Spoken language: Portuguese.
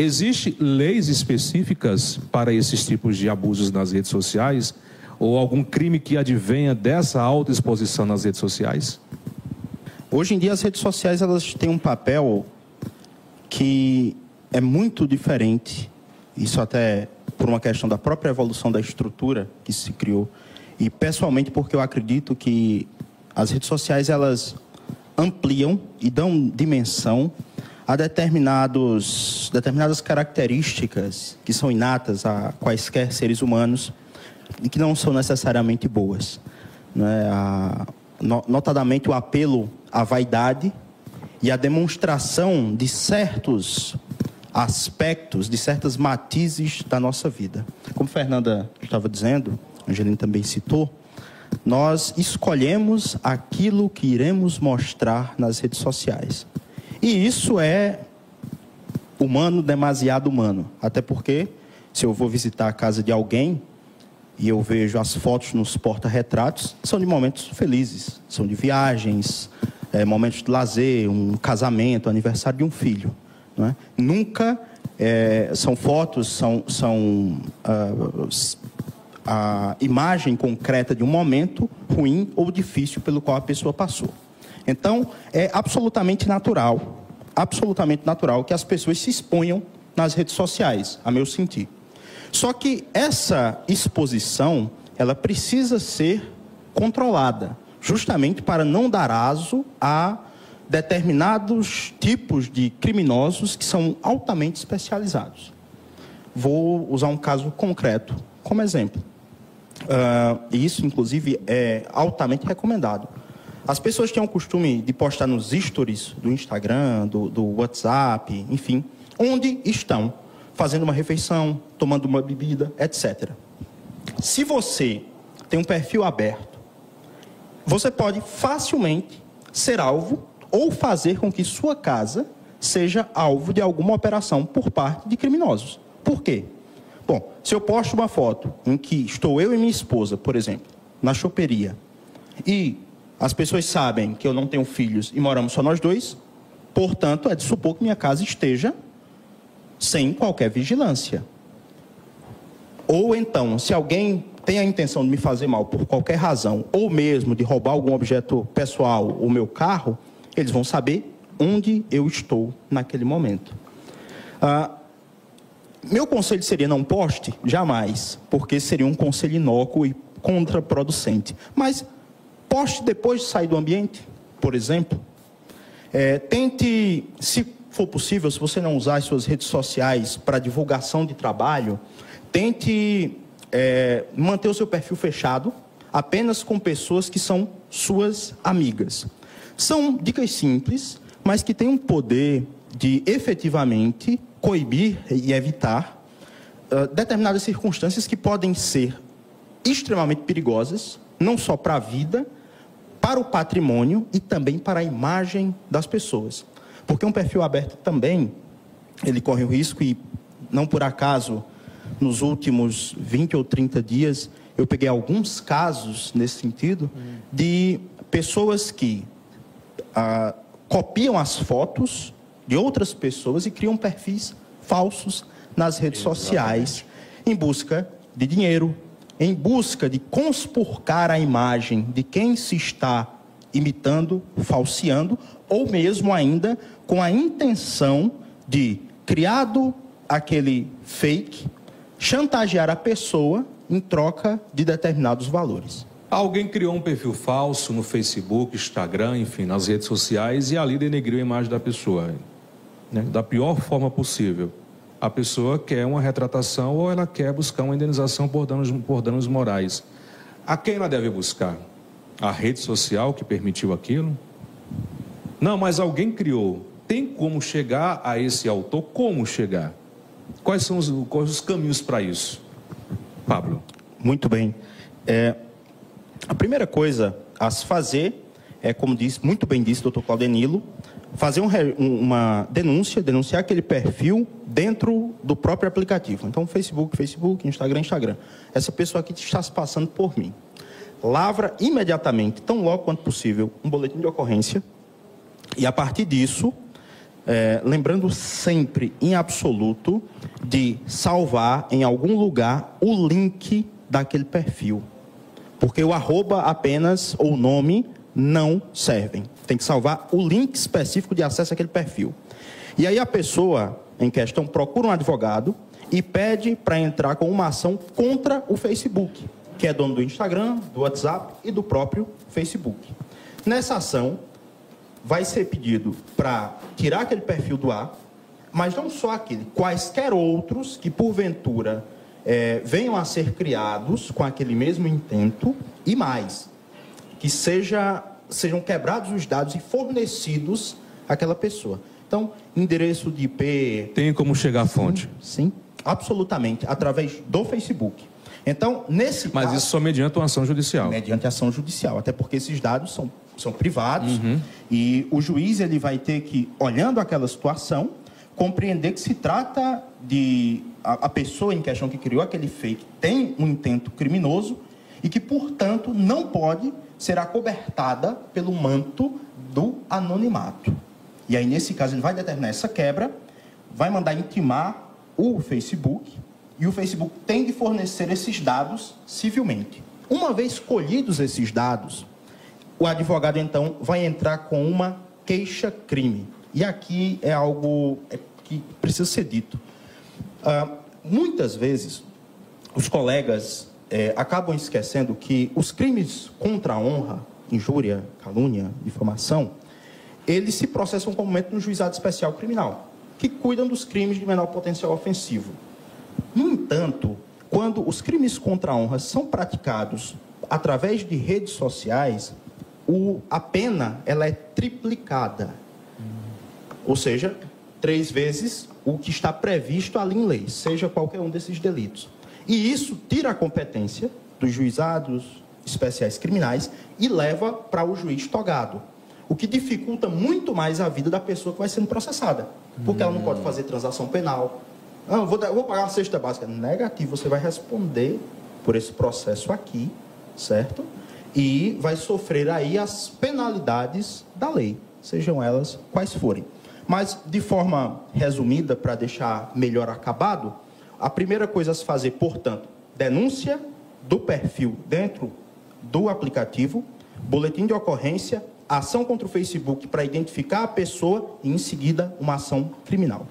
Existem leis específicas para esses tipos de abusos nas redes sociais? Ou algum crime que advenha dessa alta exposição nas redes sociais? Hoje em dia as redes sociais elas têm um papel que é muito diferente. Isso até por uma questão da própria evolução da estrutura que se criou e pessoalmente porque eu acredito que as redes sociais elas ampliam e dão dimensão a determinados, determinadas características que são inatas a quaisquer seres humanos e que não são necessariamente boas. Né? A, notadamente o apelo à vaidade e a demonstração de certos aspectos, de certas matizes da nossa vida. Como Fernanda estava dizendo, Angelina também citou, nós escolhemos aquilo que iremos mostrar nas redes sociais. E isso é humano, demasiado humano. Até porque, se eu vou visitar a casa de alguém e eu vejo as fotos nos porta-retratos, são de momentos felizes, são de viagens, é, momentos de lazer, um casamento, aniversário de um filho. Não é? Nunca é, são fotos, são, são uh, a imagem concreta de um momento ruim ou difícil pelo qual a pessoa passou. Então, é absolutamente natural, absolutamente natural que as pessoas se exponham nas redes sociais, a meu sentir. Só que essa exposição, ela precisa ser controlada, justamente para não dar aso a determinados tipos de criminosos que são altamente especializados. Vou usar um caso concreto como exemplo. Uh, isso, inclusive, é altamente recomendado. As pessoas têm o costume de postar nos stories do Instagram, do, do WhatsApp, enfim, onde estão fazendo uma refeição, tomando uma bebida, etc. Se você tem um perfil aberto, você pode facilmente ser alvo ou fazer com que sua casa seja alvo de alguma operação por parte de criminosos. Por quê? Bom, se eu posto uma foto em que estou eu e minha esposa, por exemplo, na choperia, e as pessoas sabem que eu não tenho filhos e moramos só nós dois. Portanto, é de supor que minha casa esteja sem qualquer vigilância. Ou então, se alguém tem a intenção de me fazer mal por qualquer razão, ou mesmo de roubar algum objeto pessoal, o meu carro, eles vão saber onde eu estou naquele momento. Ah, meu conselho seria não poste? Jamais, porque seria um conselho inócuo e contraproducente. Mas Poste depois de sair do ambiente, por exemplo. É, tente, se for possível, se você não usar as suas redes sociais para divulgação de trabalho, tente é, manter o seu perfil fechado apenas com pessoas que são suas amigas. São dicas simples, mas que têm um poder de efetivamente coibir e evitar uh, determinadas circunstâncias que podem ser extremamente perigosas, não só para a vida, para o patrimônio e também para a imagem das pessoas. Porque um perfil aberto também, ele corre o risco, e não por acaso, nos últimos 20 ou 30 dias, eu peguei alguns casos nesse sentido, de pessoas que ah, copiam as fotos de outras pessoas e criam perfis falsos nas redes Exatamente. sociais em busca de dinheiro, em busca de conspurcar a imagem de quem se está imitando, falseando, ou mesmo ainda com a intenção de, criado aquele fake, chantagear a pessoa em troca de determinados valores. Alguém criou um perfil falso no Facebook, Instagram, enfim, nas redes sociais e ali denegriu a imagem da pessoa, né, da pior forma possível a pessoa quer uma retratação ou ela quer buscar uma indenização por danos, por danos morais. A quem ela deve buscar? A rede social que permitiu aquilo? Não, mas alguém criou. Tem como chegar a esse autor? Como chegar? Quais são os, quais os caminhos para isso? Pablo. Muito bem. É, a primeira coisa a se fazer é, como disse, muito bem disse o doutor Claudenilo, fazer um, uma denúncia, denunciar aquele perfil dentro do próprio aplicativo. Então, Facebook, Facebook, Instagram, Instagram. Essa pessoa aqui está se passando por mim. Lavra imediatamente, tão logo quanto possível, um boletim de ocorrência. E a partir disso, é, lembrando sempre, em absoluto, de salvar em algum lugar o link daquele perfil. Porque o arroba apenas ou o nome não servem. Tem que salvar o link específico de acesso àquele perfil. E aí a pessoa em questão procura um advogado e pede para entrar com uma ação contra o Facebook, que é dono do Instagram, do WhatsApp e do próprio Facebook. Nessa ação, vai ser pedido para tirar aquele perfil do ar, mas não só aquele, quaisquer outros que porventura é, venham a ser criados com aquele mesmo intento e mais, que seja, sejam quebrados os dados e fornecidos àquela pessoa. Então, endereço de IP. Tem como chegar à fonte? Sim, absolutamente, através do Facebook. Então, nesse Mas caso, isso só mediante uma ação judicial. Mediante ação judicial, até porque esses dados são, são privados uhum. e o juiz ele vai ter que, olhando aquela situação, compreender que se trata de a, a pessoa em questão que criou aquele fake tem um intento criminoso e que, portanto, não pode ser acobertada pelo manto do anonimato. E aí, nesse caso, ele vai determinar essa quebra, vai mandar intimar o Facebook e o Facebook tem de fornecer esses dados civilmente. Uma vez colhidos esses dados, o advogado então vai entrar com uma queixa-crime. E aqui é algo é, que precisa ser dito. Ah, muitas vezes, os colegas é, acabam esquecendo que os crimes contra a honra, injúria, calúnia, difamação, eles se processam comumente no juizado especial criminal, que cuidam dos crimes de menor potencial ofensivo. No entanto, quando os crimes contra a honra são praticados através de redes sociais, o, a pena ela é triplicada. Ou seja, três vezes o que está previsto ali em lei, seja qualquer um desses delitos. E isso tira a competência dos juizados especiais criminais e leva para o juiz togado. O que dificulta muito mais a vida da pessoa que vai sendo processada. Porque ela não pode fazer transação penal. Não, vou, vou pagar uma cesta básica. Negativo, você vai responder por esse processo aqui, certo? E vai sofrer aí as penalidades da lei, sejam elas quais forem. Mas, de forma resumida, para deixar melhor acabado, a primeira coisa a se fazer, portanto, denúncia do perfil dentro do aplicativo, boletim de ocorrência, ação contra o Facebook para identificar a pessoa e, em seguida, uma ação criminal.